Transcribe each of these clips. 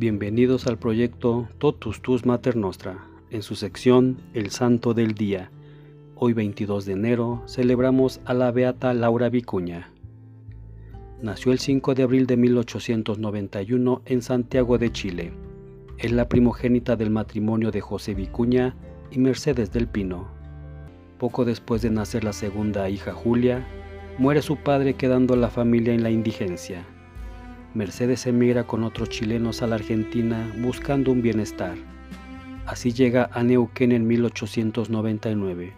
Bienvenidos al proyecto Totus Tus Mater Nostra, en su sección El Santo del Día. Hoy 22 de enero celebramos a la Beata Laura Vicuña. Nació el 5 de abril de 1891 en Santiago de Chile. Es la primogénita del matrimonio de José Vicuña y Mercedes del Pino. Poco después de nacer la segunda hija Julia, muere su padre quedando la familia en la indigencia. Mercedes emigra con otros chilenos a la Argentina buscando un bienestar. Así llega a Neuquén en 1899.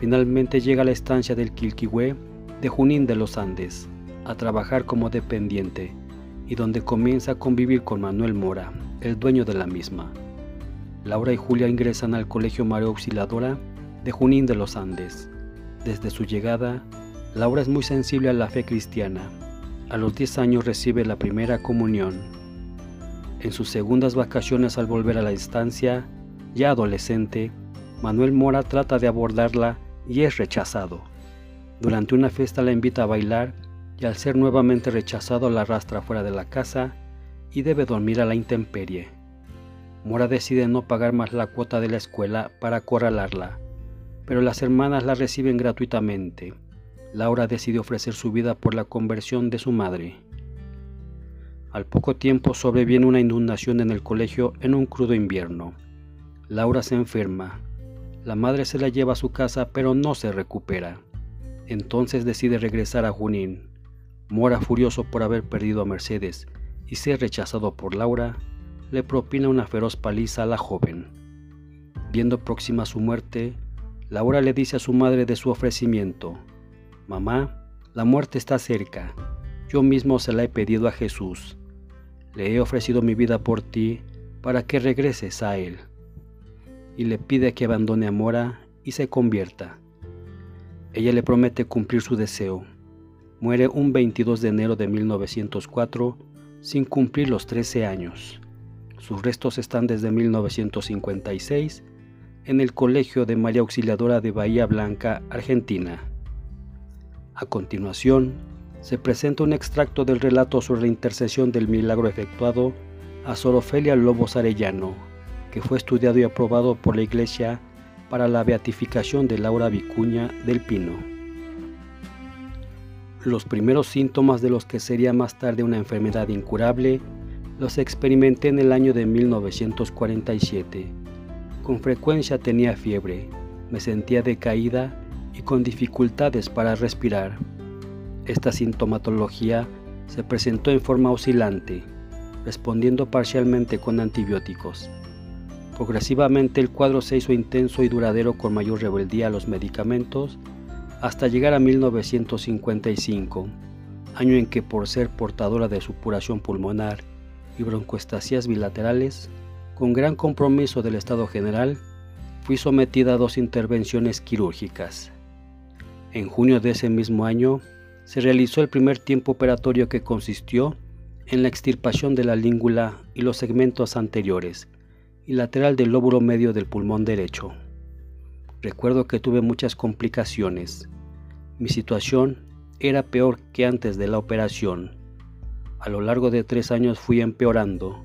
Finalmente llega a la estancia del Quilquihue de Junín de los Andes a trabajar como dependiente y donde comienza a convivir con Manuel Mora, el dueño de la misma. Laura y Julia ingresan al Colegio María Auxiliadora de Junín de los Andes. Desde su llegada, Laura es muy sensible a la fe cristiana a los 10 años recibe la primera comunión. En sus segundas vacaciones al volver a la estancia, ya adolescente, Manuel Mora trata de abordarla y es rechazado. Durante una fiesta la invita a bailar y al ser nuevamente rechazado la arrastra fuera de la casa y debe dormir a la intemperie. Mora decide no pagar más la cuota de la escuela para acorralarla, pero las hermanas la reciben gratuitamente Laura decidió ofrecer su vida por la conversión de su madre. Al poco tiempo sobreviene una inundación en el colegio en un crudo invierno. Laura se enferma. La madre se la lleva a su casa pero no se recupera. Entonces decide regresar a Junín. Mora furioso por haber perdido a Mercedes y ser rechazado por Laura, le propina una feroz paliza a la joven. Viendo próxima su muerte, Laura le dice a su madre de su ofrecimiento. Mamá, la muerte está cerca. Yo mismo se la he pedido a Jesús. Le he ofrecido mi vida por ti para que regreses a Él. Y le pide que abandone a Mora y se convierta. Ella le promete cumplir su deseo. Muere un 22 de enero de 1904 sin cumplir los 13 años. Sus restos están desde 1956 en el Colegio de María Auxiliadora de Bahía Blanca, Argentina. A continuación, se presenta un extracto del relato sobre la intercesión del milagro efectuado a Sor Ofelia Lobos Arellano, que fue estudiado y aprobado por la Iglesia para la beatificación de Laura Vicuña del Pino. Los primeros síntomas de los que sería más tarde una enfermedad incurable los experimenté en el año de 1947. Con frecuencia tenía fiebre, me sentía decaída y con dificultades para respirar. Esta sintomatología se presentó en forma oscilante, respondiendo parcialmente con antibióticos. Progresivamente el cuadro se hizo intenso y duradero con mayor rebeldía a los medicamentos hasta llegar a 1955, año en que por ser portadora de supuración pulmonar y broncoestasías bilaterales, con gran compromiso del Estado General, fui sometida a dos intervenciones quirúrgicas. En junio de ese mismo año se realizó el primer tiempo operatorio que consistió en la extirpación de la língula y los segmentos anteriores y lateral del lóbulo medio del pulmón derecho. Recuerdo que tuve muchas complicaciones. Mi situación era peor que antes de la operación. A lo largo de tres años fui empeorando.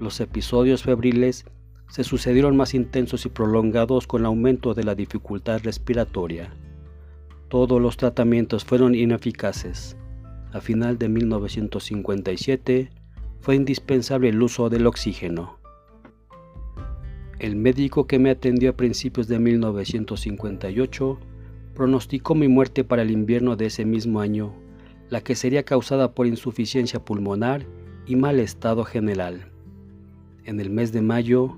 Los episodios febriles se sucedieron más intensos y prolongados con aumento de la dificultad respiratoria. Todos los tratamientos fueron ineficaces. A final de 1957 fue indispensable el uso del oxígeno. El médico que me atendió a principios de 1958 pronosticó mi muerte para el invierno de ese mismo año, la que sería causada por insuficiencia pulmonar y mal estado general. En el mes de mayo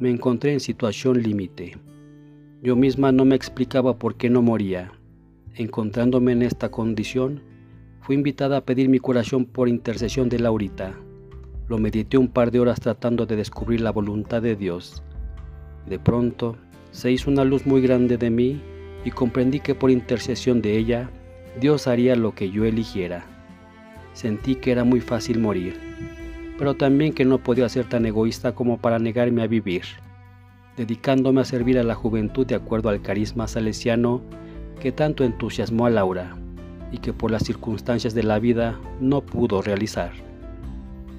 me encontré en situación límite. Yo misma no me explicaba por qué no moría. Encontrándome en esta condición, fui invitada a pedir mi curación por intercesión de Laurita. Lo medité un par de horas tratando de descubrir la voluntad de Dios. De pronto, se hizo una luz muy grande de mí y comprendí que por intercesión de ella, Dios haría lo que yo eligiera. Sentí que era muy fácil morir, pero también que no podía ser tan egoísta como para negarme a vivir, dedicándome a servir a la juventud de acuerdo al carisma salesiano que tanto entusiasmó a Laura y que por las circunstancias de la vida no pudo realizar.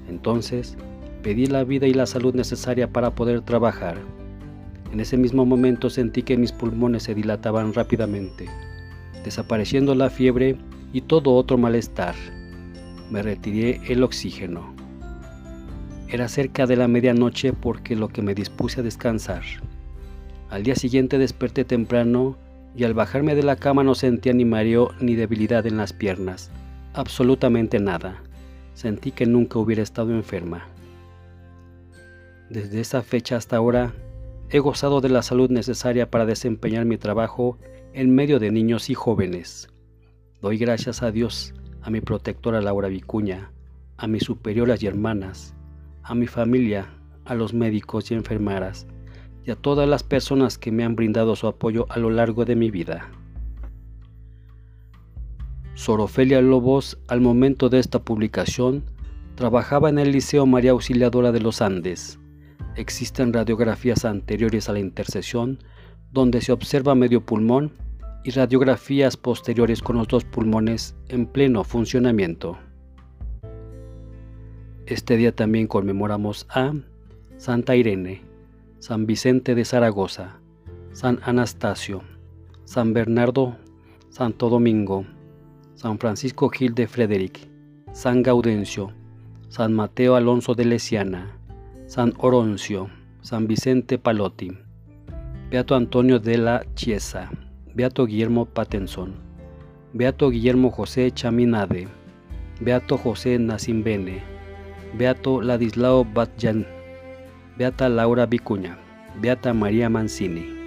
Entonces, Pedí la vida y la salud necesaria para poder trabajar. En ese mismo momento sentí que mis pulmones se dilataban rápidamente, desapareciendo la fiebre y todo otro malestar. Me retiré el oxígeno. Era cerca de la medianoche porque lo que me dispuse a descansar. Al día siguiente desperté temprano y al bajarme de la cama no sentía ni mareo ni debilidad en las piernas, absolutamente nada. Sentí que nunca hubiera estado enferma. Desde esa fecha hasta ahora he gozado de la salud necesaria para desempeñar mi trabajo en medio de niños y jóvenes. Doy gracias a Dios, a mi protectora Laura Vicuña, a mis superioras y hermanas, a mi familia, a los médicos y enfermeras, y a todas las personas que me han brindado su apoyo a lo largo de mi vida. Sorofelia Lobos, al momento de esta publicación, trabajaba en el Liceo María Auxiliadora de los Andes. Existen radiografías anteriores a la intercesión donde se observa medio pulmón y radiografías posteriores con los dos pulmones en pleno funcionamiento. Este día también conmemoramos a Santa Irene, San Vicente de Zaragoza, San Anastasio, San Bernardo, Santo Domingo, San Francisco Gil de Frederick, San Gaudencio, San Mateo Alonso de Lesiana, San Oroncio, San Vicente Palotti, Beato Antonio de la Chiesa, Beato Guillermo Patenson, Beato Guillermo José Chaminade, Beato José Nacimbene, Beato Ladislao Batjan, Beata Laura Vicuña, Beata María Mancini.